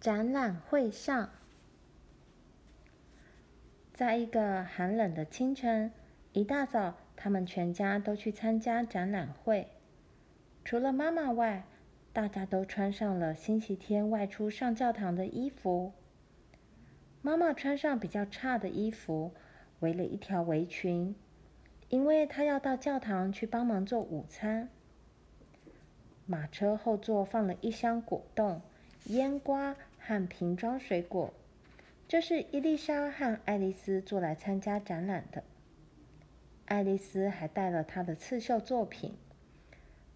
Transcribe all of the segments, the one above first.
展览会上，在一个寒冷的清晨，一大早，他们全家都去参加展览会。除了妈妈外，大家都穿上了星期天外出上教堂的衣服。妈妈穿上比较差的衣服，围了一条围裙，因为她要到教堂去帮忙做午餐。马车后座放了一箱果冻、腌瓜和瓶装水果，这是伊丽莎和爱丽丝做来参加展览的。爱丽丝还带了她的刺绣作品。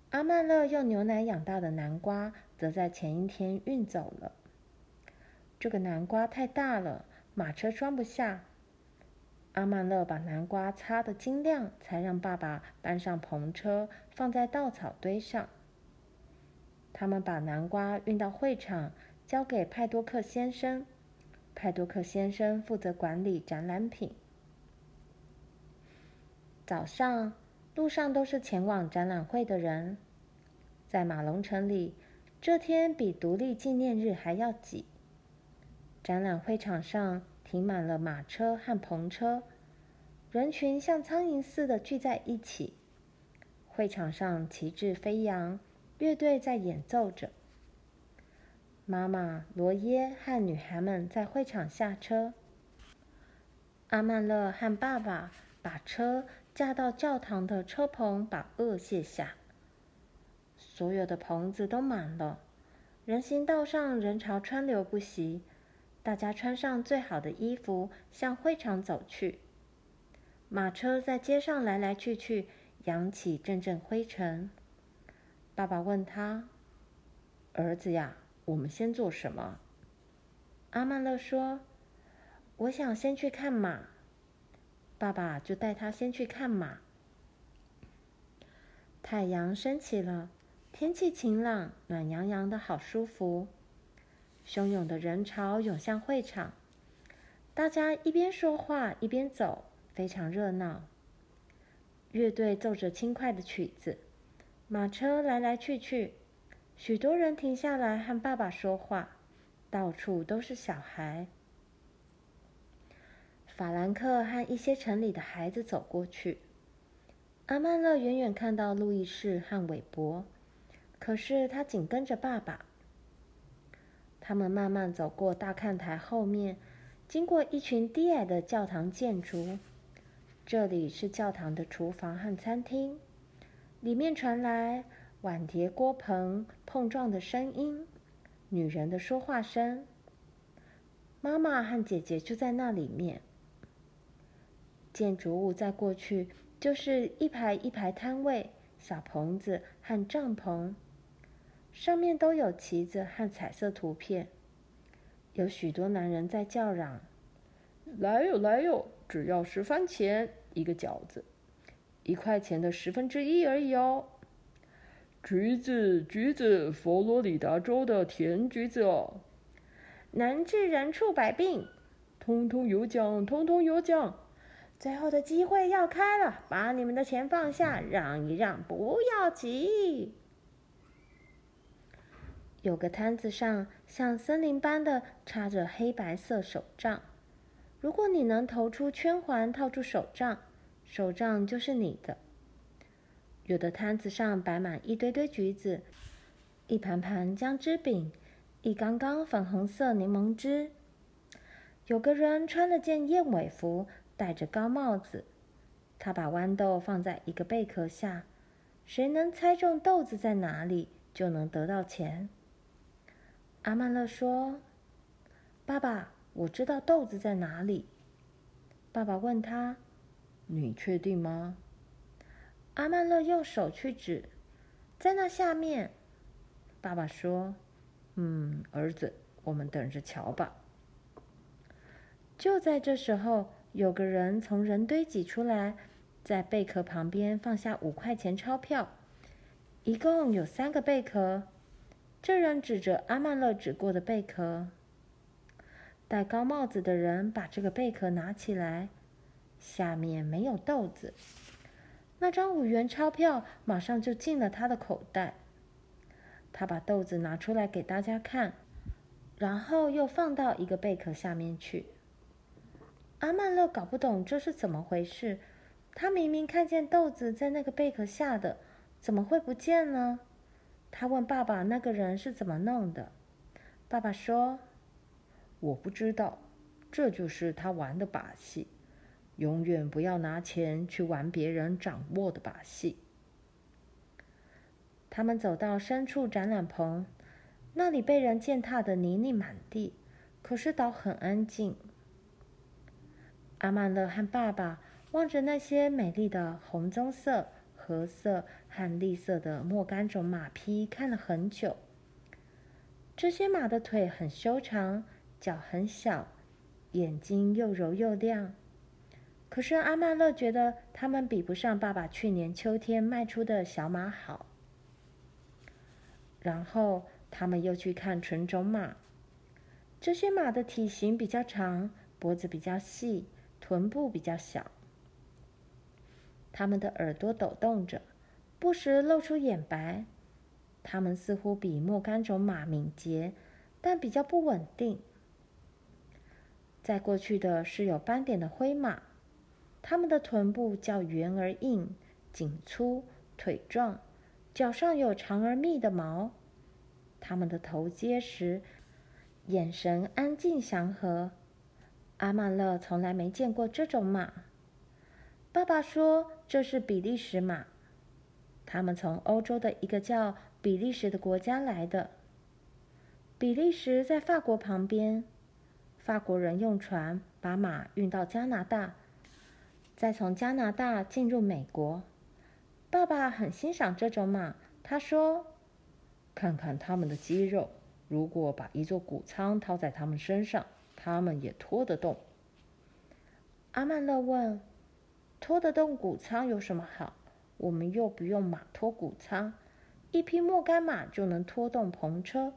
阿曼乐用牛奶养大的南瓜，则在前一天运走了。这个南瓜太大了，马车装不下。阿曼乐把南瓜擦得晶亮，才让爸爸搬上篷车，放在稻草堆上。他们把南瓜运到会场，交给派多克先生。派多克先生负责管理展览品。早上，路上都是前往展览会的人。在马龙城里，这天比独立纪念日还要挤。展览会场上停满了马车和篷车，人群像苍蝇似的聚在一起。会场上旗帜飞扬，乐队在演奏着。妈妈罗耶和女孩们在会场下车。阿曼乐和爸爸把车架到教堂的车棚，把顎卸下。所有的棚子都满了，人行道上人潮川流不息。大家穿上最好的衣服，向会场走去。马车在街上来来去去，扬起阵阵灰尘。爸爸问他：“儿子呀，我们先做什么？”阿曼勒说：“我想先去看马。”爸爸就带他先去看马。太阳升起了，天气晴朗，暖洋洋的，好舒服。汹涌的人潮涌向会场，大家一边说话一边走，非常热闹。乐队奏着轻快的曲子，马车来来去去，许多人停下来和爸爸说话，到处都是小孩。法兰克和一些城里的孩子走过去，阿曼乐远远看到路易士和韦伯，可是他紧跟着爸爸。他们慢慢走过大看台后面，经过一群低矮的教堂建筑。这里是教堂的厨房和餐厅，里面传来碗碟锅盆碰撞的声音，女人的说话声。妈妈和姐姐就在那里面。建筑物在过去就是一排一排摊位、小棚子和帐篷。上面都有旗子和彩色图片，有许多男人在叫嚷：“来哟，来哟！只要十番钱一个饺子，一块钱的十分之一而已哦。橘子，橘子，佛罗里达州的甜橘子哦，能治人畜百病，通通有奖，通通有奖。最后的机会要开了，把你们的钱放下，让一让，不要急。”有个摊子上像森林般的插着黑白色手杖，如果你能投出圈环套住手杖，手杖就是你的。有的摊子上摆满一堆堆橘子，一盘盘姜汁饼，一缸缸粉红色柠檬汁。有个人穿了件燕尾服，戴着高帽子，他把豌豆放在一个贝壳下，谁能猜中豆子在哪里，就能得到钱。阿曼乐说：“爸爸，我知道豆子在哪里。”爸爸问他：“你确定吗？”阿曼勒用手去指，在那下面。爸爸说：“嗯，儿子，我们等着瞧吧。”就在这时候，有个人从人堆挤出来，在贝壳旁边放下五块钱钞票，一共有三个贝壳。这人指着阿曼勒指过的贝壳，戴高帽子的人把这个贝壳拿起来，下面没有豆子。那张五元钞票马上就进了他的口袋。他把豆子拿出来给大家看，然后又放到一个贝壳下面去。阿曼乐搞不懂这是怎么回事，他明明看见豆子在那个贝壳下的，怎么会不见呢？他问爸爸：“那个人是怎么弄的？”爸爸说：“我不知道，这就是他玩的把戏。永远不要拿钱去玩别人掌握的把戏。”他们走到深处展览棚，那里被人践踏的泥泞满地，可是岛很安静。阿曼勒和爸爸望着那些美丽的红棕色、褐色和绿色的莫甘种马匹，看了很久。这些马的腿很修长，脚很小，眼睛又柔又亮。可是阿曼勒觉得它们比不上爸爸去年秋天卖出的小马好。然后他们又去看纯种马，这些马的体型比较长，脖子比较细。臀部比较小，它们的耳朵抖动着，不时露出眼白。它们似乎比莫甘种马敏捷，但比较不稳定。再过去的是有斑点的灰马，它们的臀部较圆而硬，颈粗，腿壮，脚上有长而密的毛。它们的头结实，眼神安静祥和。阿曼乐从来没见过这种马。爸爸说这是比利时马，他们从欧洲的一个叫比利时的国家来的。比利时在法国旁边，法国人用船把马运到加拿大，再从加拿大进入美国。爸爸很欣赏这种马，他说：“看看他们的肌肉，如果把一座谷仓套在他们身上。”他们也拖得动。阿曼乐问：“拖得动谷仓有什么好？我们又不用马拖谷仓，一匹莫甘马就能拖动篷车，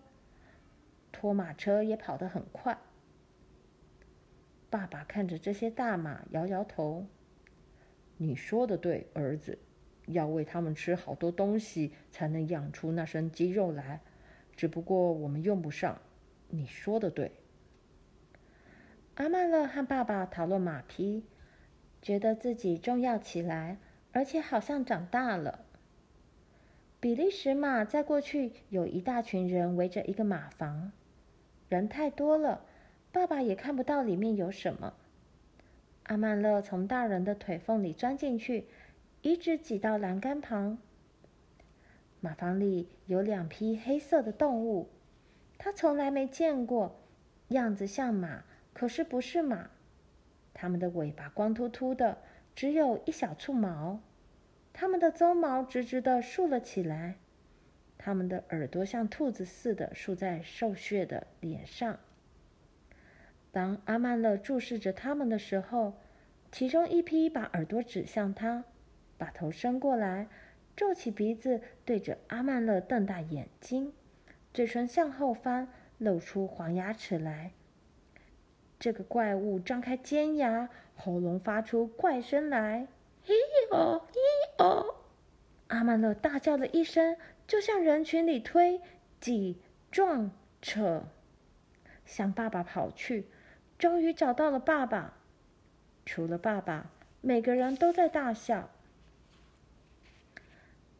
拖马车也跑得很快。”爸爸看着这些大马，摇摇头：“你说的对，儿子，要喂他们吃好多东西，才能养出那身肌肉来。只不过我们用不上。你说的对。”阿曼勒和爸爸讨论马匹，觉得自己重要起来，而且好像长大了。比利时马在过去有一大群人围着一个马房，人太多了，爸爸也看不到里面有什么。阿曼勒从大人的腿缝里钻进去，一直挤到栏杆旁。马房里有两匹黑色的动物，他从来没见过，样子像马。可是不是马，它们的尾巴光秃秃的，只有一小簇毛，它们的鬃毛直直的竖了起来，它们的耳朵像兔子似的竖在瘦削的脸上。当阿曼乐注视着他们的时候，其中一匹把耳朵指向他，把头伸过来，皱起鼻子，对着阿曼乐瞪大眼睛，嘴唇向后翻，露出黄牙齿来。这个怪物张开尖牙，喉咙发出怪声来，嘿哦嘿哦！阿曼乐大叫了一声，就向人群里推、挤、撞、扯，向爸爸跑去。终于找到了爸爸，除了爸爸，每个人都在大笑。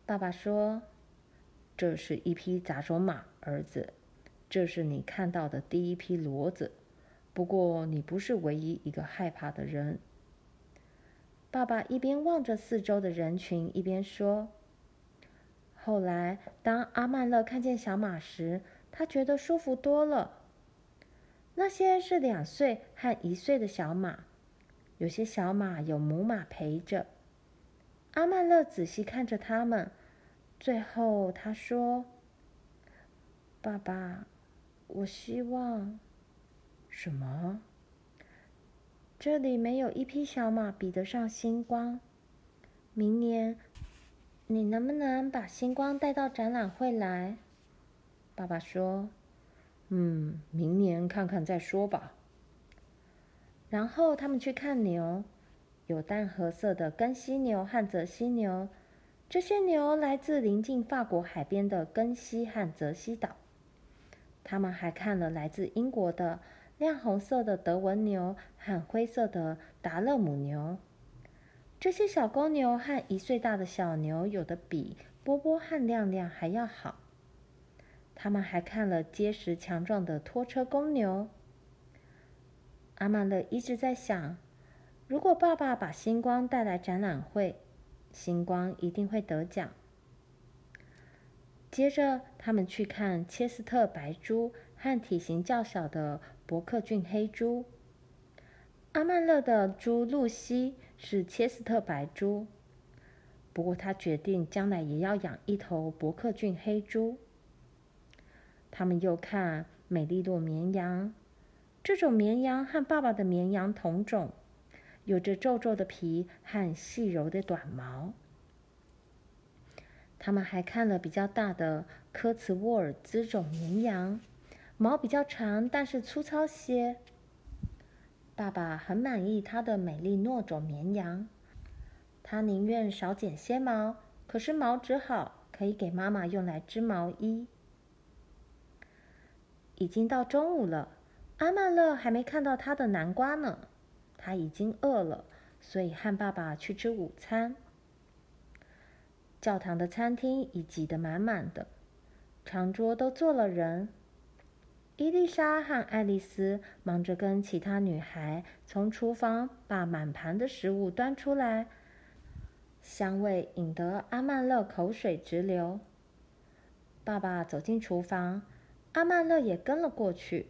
爸爸说：“这是一匹杂种马，儿子，这是你看到的第一匹骡子。”不过，你不是唯一一个害怕的人。爸爸一边望着四周的人群，一边说：“后来，当阿曼乐看见小马时，他觉得舒服多了。那些是两岁和一岁的小马，有些小马有母马陪着。阿曼乐仔细看着他们，最后他说：‘爸爸，我希望……’”什么？这里没有一匹小马比得上星光。明年，你能不能把星光带到展览会来？爸爸说：“嗯，明年看看再说吧。”然后他们去看牛，有淡褐色的根西牛和泽西牛。这些牛来自临近法国海边的根西和泽西岛。他们还看了来自英国的亮红色的德文牛和灰色的达勒姆牛。这些小公牛和一岁大的小牛有的比波波和亮亮还要好。他们还看了结实强壮的拖车公牛。阿曼乐一直在想，如果爸爸把星光带来展览会，星光一定会得奖。接着，他们去看切斯特白猪和体型较小的伯克郡黑猪。阿曼乐的猪露西是切斯特白猪，不过他决定将来也要养一头伯克郡黑猪。他们又看美丽诺绵羊，这种绵羊和爸爸的绵羊同种，有着皱皱的皮和细柔的短毛。他们还看了比较大的科茨沃尔兹种绵羊，毛比较长，但是粗糙些。爸爸很满意他的美丽诺种绵羊，他宁愿少剪些毛，可是毛只好，可以给妈妈用来织毛衣。已经到中午了，阿曼乐还没看到他的南瓜呢，他已经饿了，所以和爸爸去吃午餐。教堂的餐厅已挤得满满的，长桌都坐了人。伊丽莎和爱丽丝忙着跟其他女孩从厨房把满盘的食物端出来，香味引得阿曼乐口水直流。爸爸走进厨房，阿曼乐也跟了过去。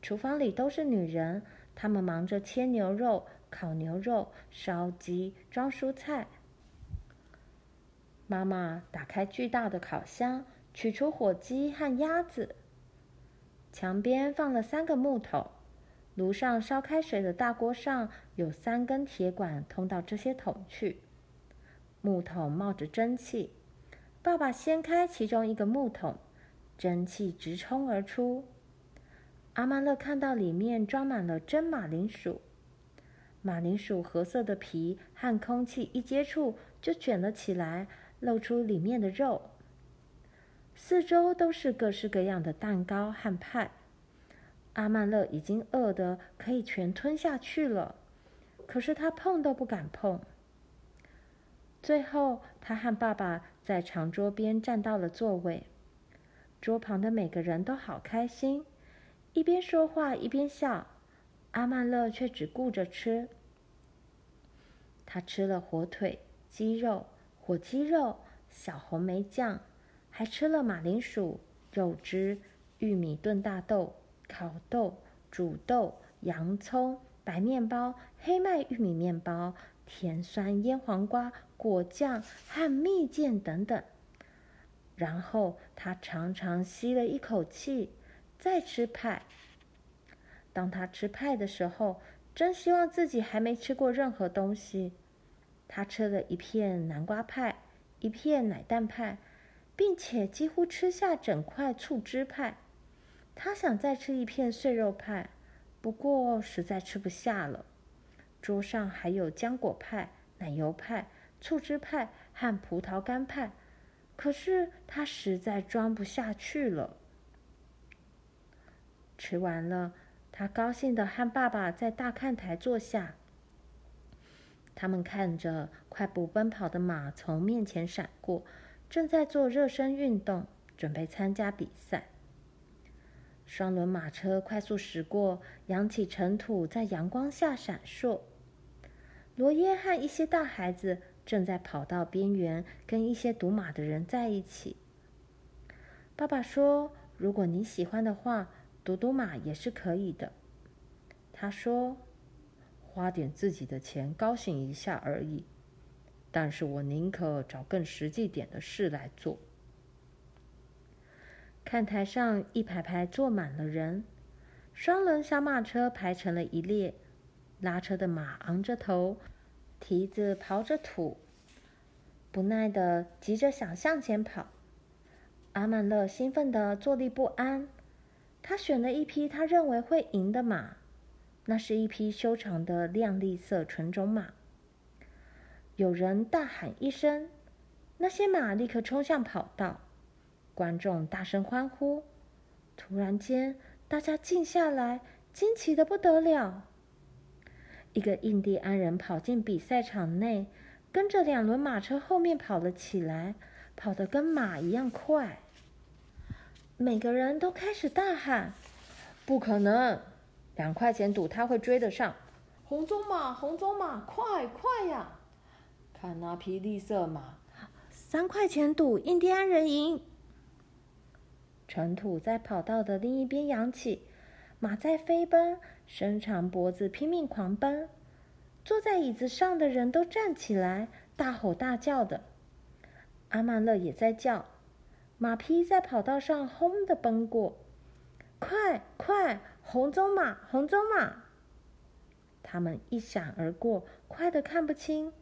厨房里都是女人，她们忙着切牛肉、烤牛肉、烧鸡、装蔬菜。妈妈打开巨大的烤箱，取出火鸡和鸭子。墙边放了三个木桶，炉上烧开水的大锅上有三根铁管通到这些桶去。木桶冒着蒸汽，爸爸掀开其中一个木桶，蒸汽直冲而出。阿曼乐看到里面装满了蒸马铃薯，马铃薯褐色的皮和空气一接触就卷了起来。露出里面的肉，四周都是各式各样的蛋糕和派。阿曼乐已经饿得可以全吞下去了，可是他碰都不敢碰。最后，他和爸爸在长桌边站到了座位，桌旁的每个人都好开心，一边说话一边笑。阿曼乐却只顾着吃，他吃了火腿、鸡肉。火鸡肉、小红莓酱，还吃了马铃薯、肉汁、玉米炖大豆、烤豆、煮豆、洋葱、白面包、黑麦玉米面包、甜酸腌黄瓜、果酱和蜜饯等等。然后他长长吸了一口气，再吃派。当他吃派的时候，真希望自己还没吃过任何东西。他吃了一片南瓜派，一片奶蛋派，并且几乎吃下整块醋汁派。他想再吃一片碎肉派，不过实在吃不下了。桌上还有浆果派、奶油派、醋汁派和葡萄干派，可是他实在装不下去了。吃完了，他高兴地和爸爸在大看台坐下。他们看着快步奔跑的马从面前闪过，正在做热身运动，准备参加比赛。双轮马车快速驶过，扬起尘土在阳光下闪烁。罗耶和一些大孩子正在跑道边缘跟一些赌马的人在一起。爸爸说：“如果你喜欢的话，赌赌马也是可以的。”他说。花点自己的钱高兴一下而已，但是我宁可找更实际点的事来做。看台上一排排坐满了人，双轮小马车排成了一列，拉车的马昂着头，蹄子刨着土，不耐的急着想向前跑。阿曼乐兴奋的坐立不安，他选了一匹他认为会赢的马。那是一匹修长的亮丽色纯种马。有人大喊一声，那些马立刻冲向跑道，观众大声欢呼。突然间，大家静下来，惊奇得不得了。一个印第安人跑进比赛场内，跟着两轮马车后面跑了起来，跑得跟马一样快。每个人都开始大喊：“不可能！两块钱赌他会追得上！红鬃马，红鬃马，快快呀！看那匹绿色马，三块钱赌印第安人赢！”尘土在跑道的另一边扬起，马在飞奔，伸长脖子拼命狂奔。坐在椅子上的人都站起来，大吼大叫的。阿曼乐也在叫。马匹在跑道上轰的奔过，快快！红棕马，红棕马！他们一闪而过，快得看不清。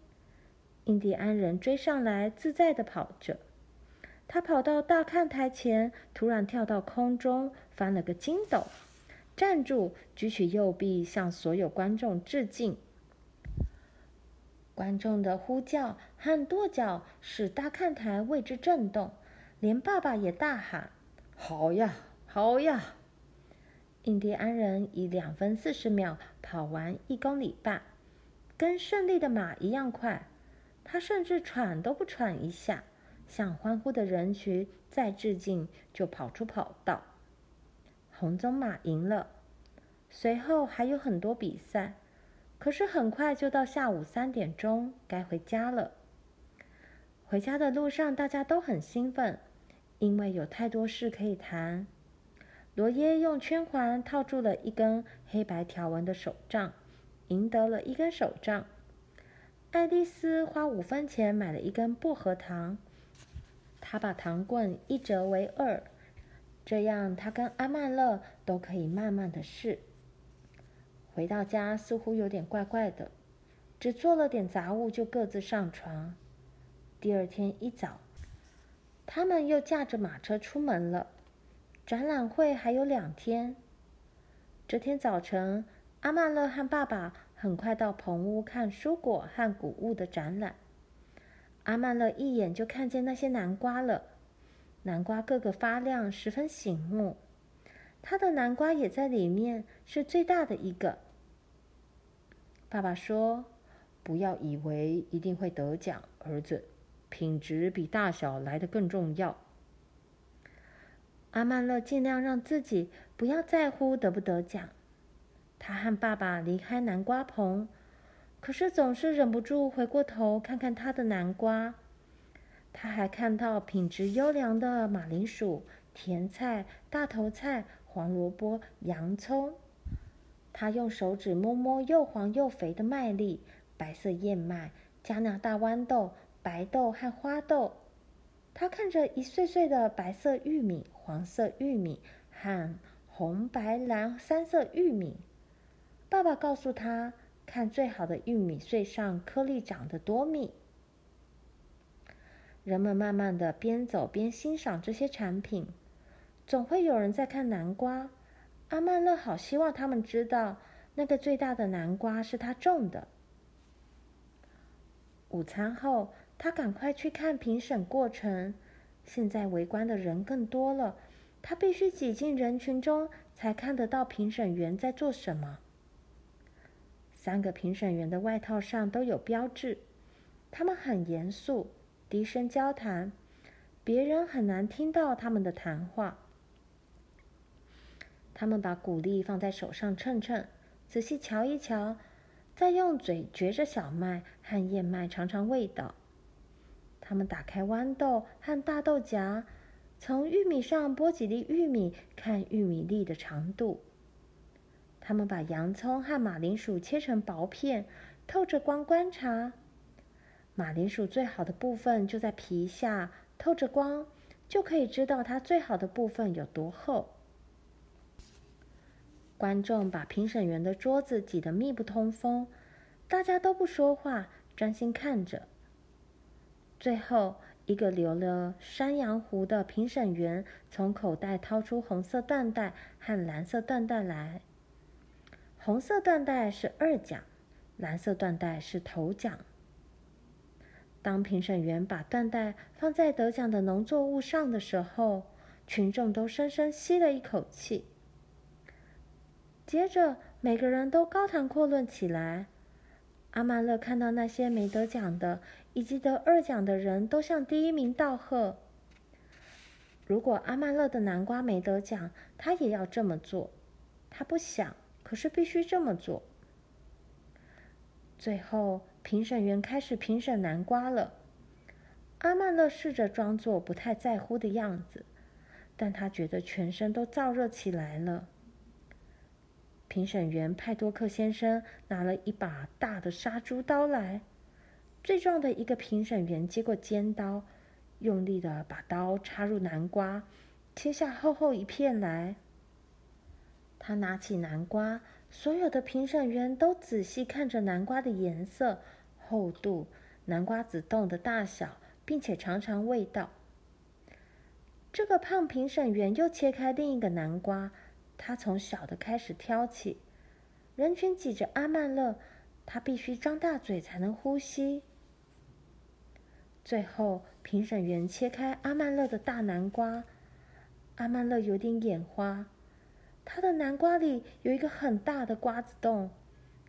印第安人追上来，自在的跑着。他跑到大看台前，突然跳到空中，翻了个筋斗，站住，举起右臂，向所有观众致敬。观众的呼叫和跺脚使大看台为之震动。连爸爸也大喊：“好呀，好呀！”印第安人以两分四十秒跑完一公里半，跟胜利的马一样快。他甚至喘都不喘一下，向欢呼的人群再致敬，就跑出跑道。红棕马赢了。随后还有很多比赛，可是很快就到下午三点钟，该回家了。回家的路上，大家都很兴奋。因为有太多事可以谈，罗耶用圈环套住了一根黑白条纹的手杖，赢得了一根手杖。爱丽丝花五分钱买了一根薄荷糖，她把糖棍一折为二，这样他跟阿曼乐都可以慢慢的试。回到家似乎有点怪怪的，只做了点杂物就各自上床。第二天一早。他们又驾着马车出门了。展览会还有两天。这天早晨，阿曼乐和爸爸很快到棚屋看蔬果和谷物的展览。阿曼乐一眼就看见那些南瓜了，南瓜个个发亮，十分醒目。他的南瓜也在里面，是最大的一个。爸爸说：“不要以为一定会得奖，儿子。”品质比大小来得更重要。阿曼乐尽量让自己不要在乎得不得奖。他和爸爸离开南瓜棚，可是总是忍不住回过头看看他的南瓜。他还看到品质优良的马铃薯、甜菜、大头菜、黄萝卜、洋葱。他用手指摸摸又黄又肥的麦粒、白色燕麦、加拿大豌豆。白豆和花豆，他看着一穗穗的白色玉米、黄色玉米和红白蓝三色玉米。爸爸告诉他，看最好的玉米穗上颗粒长得多密。人们慢慢的边走边欣赏这些产品，总会有人在看南瓜。阿曼乐好希望他们知道，那个最大的南瓜是他种的。午餐后。他赶快去看评审过程。现在围观的人更多了，他必须挤进人群中才看得到评审员在做什么。三个评审员的外套上都有标志，他们很严肃，低声交谈，别人很难听到他们的谈话。他们把谷粒放在手上称称，仔细瞧一瞧，再用嘴嚼着小麦和燕麦尝尝味道。他们打开豌豆和大豆荚，从玉米上剥几粒玉米，看玉米粒的长度。他们把洋葱和马铃薯切成薄片，透着光观察。马铃薯最好的部分就在皮下，透着光，就可以知道它最好的部分有多厚。观众把评审员的桌子挤得密不通风，大家都不说话，专心看着。最后，一个留了山羊胡的评审员从口袋掏出红色缎带和蓝色缎带来。红色缎带是二奖，蓝色缎带是头奖。当评审员把缎带放在得奖的农作物上的时候，群众都深深吸了一口气。接着，每个人都高谈阔论起来。阿曼乐看到那些没得奖的以及得二奖的人都向第一名道贺。如果阿曼乐的南瓜没得奖，他也要这么做。他不想，可是必须这么做。最后，评审员开始评审南瓜了。阿曼乐试着装作不太在乎的样子，但他觉得全身都燥热起来了。评审员派多克先生拿了一把大的杀猪刀来，最壮的一个评审员接过尖刀，用力的把刀插入南瓜，切下厚厚一片来。他拿起南瓜，所有的评审员都仔细看着南瓜的颜色、厚度、南瓜子洞的大小，并且尝尝味道。这个胖评审员又切开另一个南瓜。他从小的开始挑起，人群挤着阿曼乐，他必须张大嘴才能呼吸。最后，评审员切开阿曼乐的大南瓜，阿曼乐有点眼花。他的南瓜里有一个很大的瓜子洞，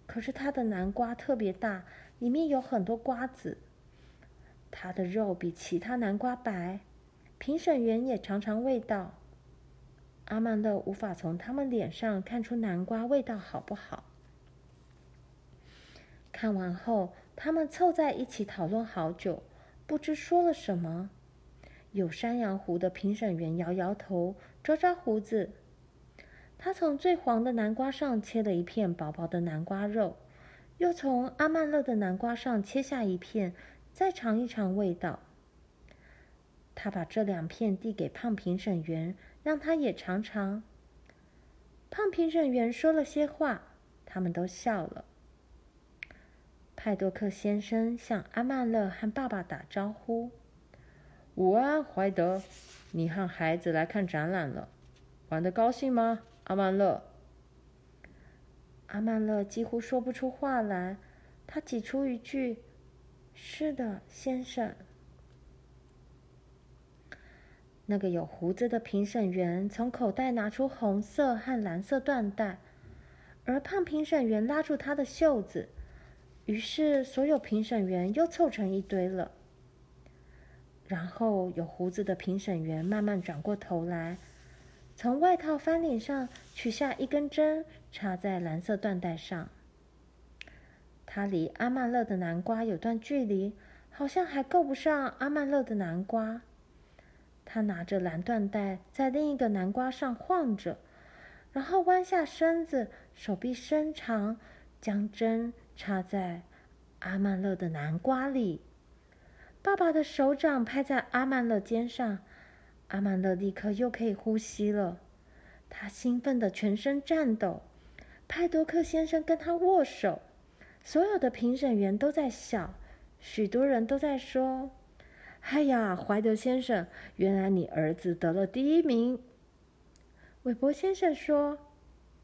可是他的南瓜特别大，里面有很多瓜子。他的肉比其他南瓜白，评审员也尝尝味道。阿曼乐无法从他们脸上看出南瓜味道好不好。看完后，他们凑在一起讨论好久，不知说了什么。有山羊胡的评审员摇摇头，抓抓胡子。他从最黄的南瓜上切了一片薄薄的南瓜肉，又从阿曼勒的南瓜上切下一片，再尝一尝味道。他把这两片递给胖评审员。让他也尝尝。胖评审员说了些话，他们都笑了。派多克先生向阿曼勒和爸爸打招呼：“午安，怀德，你和孩子来看展览了，玩得高兴吗？”阿曼乐。阿曼勒几乎说不出话来，他挤出一句：“是的，先生。”那个有胡子的评审员从口袋拿出红色和蓝色缎带，而胖评审员拉住他的袖子，于是所有评审员又凑成一堆了。然后有胡子的评审员慢慢转过头来，从外套翻领上取下一根针，插在蓝色缎带上。他离阿曼乐的南瓜有段距离，好像还够不上阿曼乐的南瓜。他拿着蓝缎带在另一个南瓜上晃着，然后弯下身子，手臂伸长，将针插在阿曼乐的南瓜里。爸爸的手掌拍在阿曼乐肩上，阿曼勒立刻又可以呼吸了。他兴奋的全身颤抖。派多克先生跟他握手，所有的评审员都在笑，许多人都在说。哎呀，怀德先生，原来你儿子得了第一名。韦伯先生说：“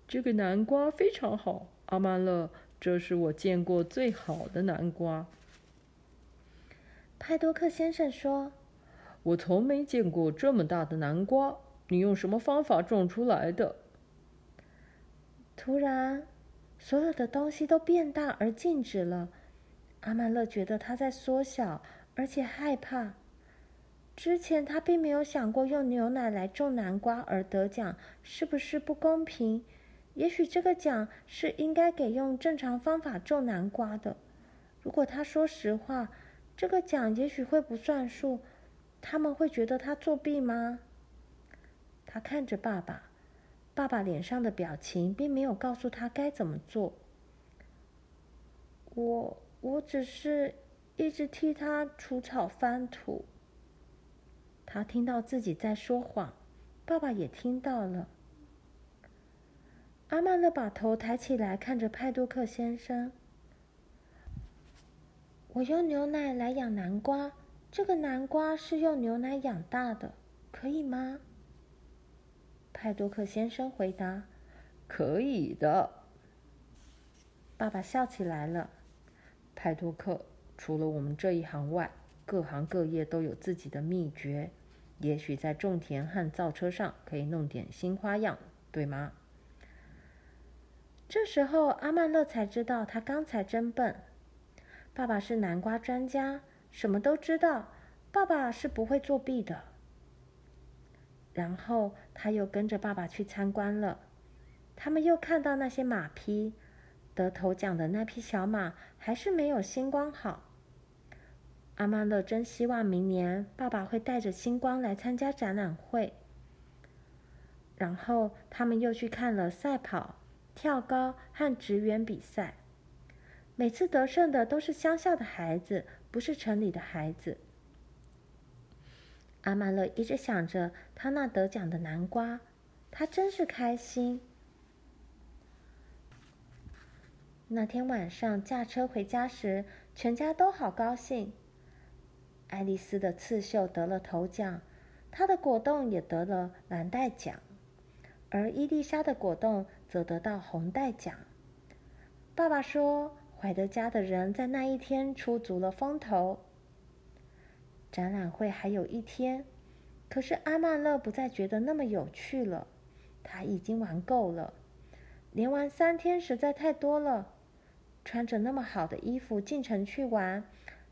这个南瓜非常好，阿曼勒，这是我见过最好的南瓜。”派多克先生说：“我从没见过这么大的南瓜，你用什么方法种出来的？”突然，所有的东西都变大而静止了。阿曼乐觉得他在缩小。而且害怕。之前他并没有想过用牛奶来种南瓜而得奖是不是不公平？也许这个奖是应该给用正常方法种南瓜的。如果他说实话，这个奖也许会不算数。他们会觉得他作弊吗？他看着爸爸，爸爸脸上的表情并没有告诉他该怎么做。我，我只是。一直替他除草翻土。他听到自己在说谎，爸爸也听到了。阿曼乐把头抬起来，看着派多克先生：“我用牛奶来养南瓜，这个南瓜是用牛奶养大的，可以吗？”派多克先生回答：“可以的。”爸爸笑起来了，派多克。除了我们这一行外，各行各业都有自己的秘诀。也许在种田和造车上可以弄点新花样，对吗？这时候，阿曼乐才知道他刚才真笨。爸爸是南瓜专家，什么都知道。爸爸是不会作弊的。然后他又跟着爸爸去参观了。他们又看到那些马匹，得头奖的那匹小马还是没有星光好。阿曼乐真希望明年爸爸会带着星光来参加展览会。然后他们又去看了赛跑、跳高和掷圆比赛。每次得胜的都是乡下的孩子，不是城里的孩子。阿曼勒一直想着他那得奖的南瓜，他真是开心。那天晚上驾车回家时，全家都好高兴。爱丽丝的刺绣得了头奖，她的果冻也得了蓝带奖，而伊丽莎的果冻则得到红带奖。爸爸说，怀德家的人在那一天出足了风头。展览会还有一天，可是阿曼乐不再觉得那么有趣了，他已经玩够了，连玩三天实在太多了，穿着那么好的衣服进城去玩。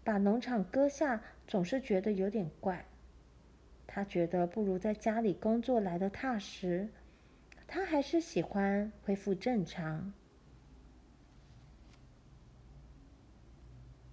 把农场割下，总是觉得有点怪。他觉得不如在家里工作来得踏实。他还是喜欢恢复正常。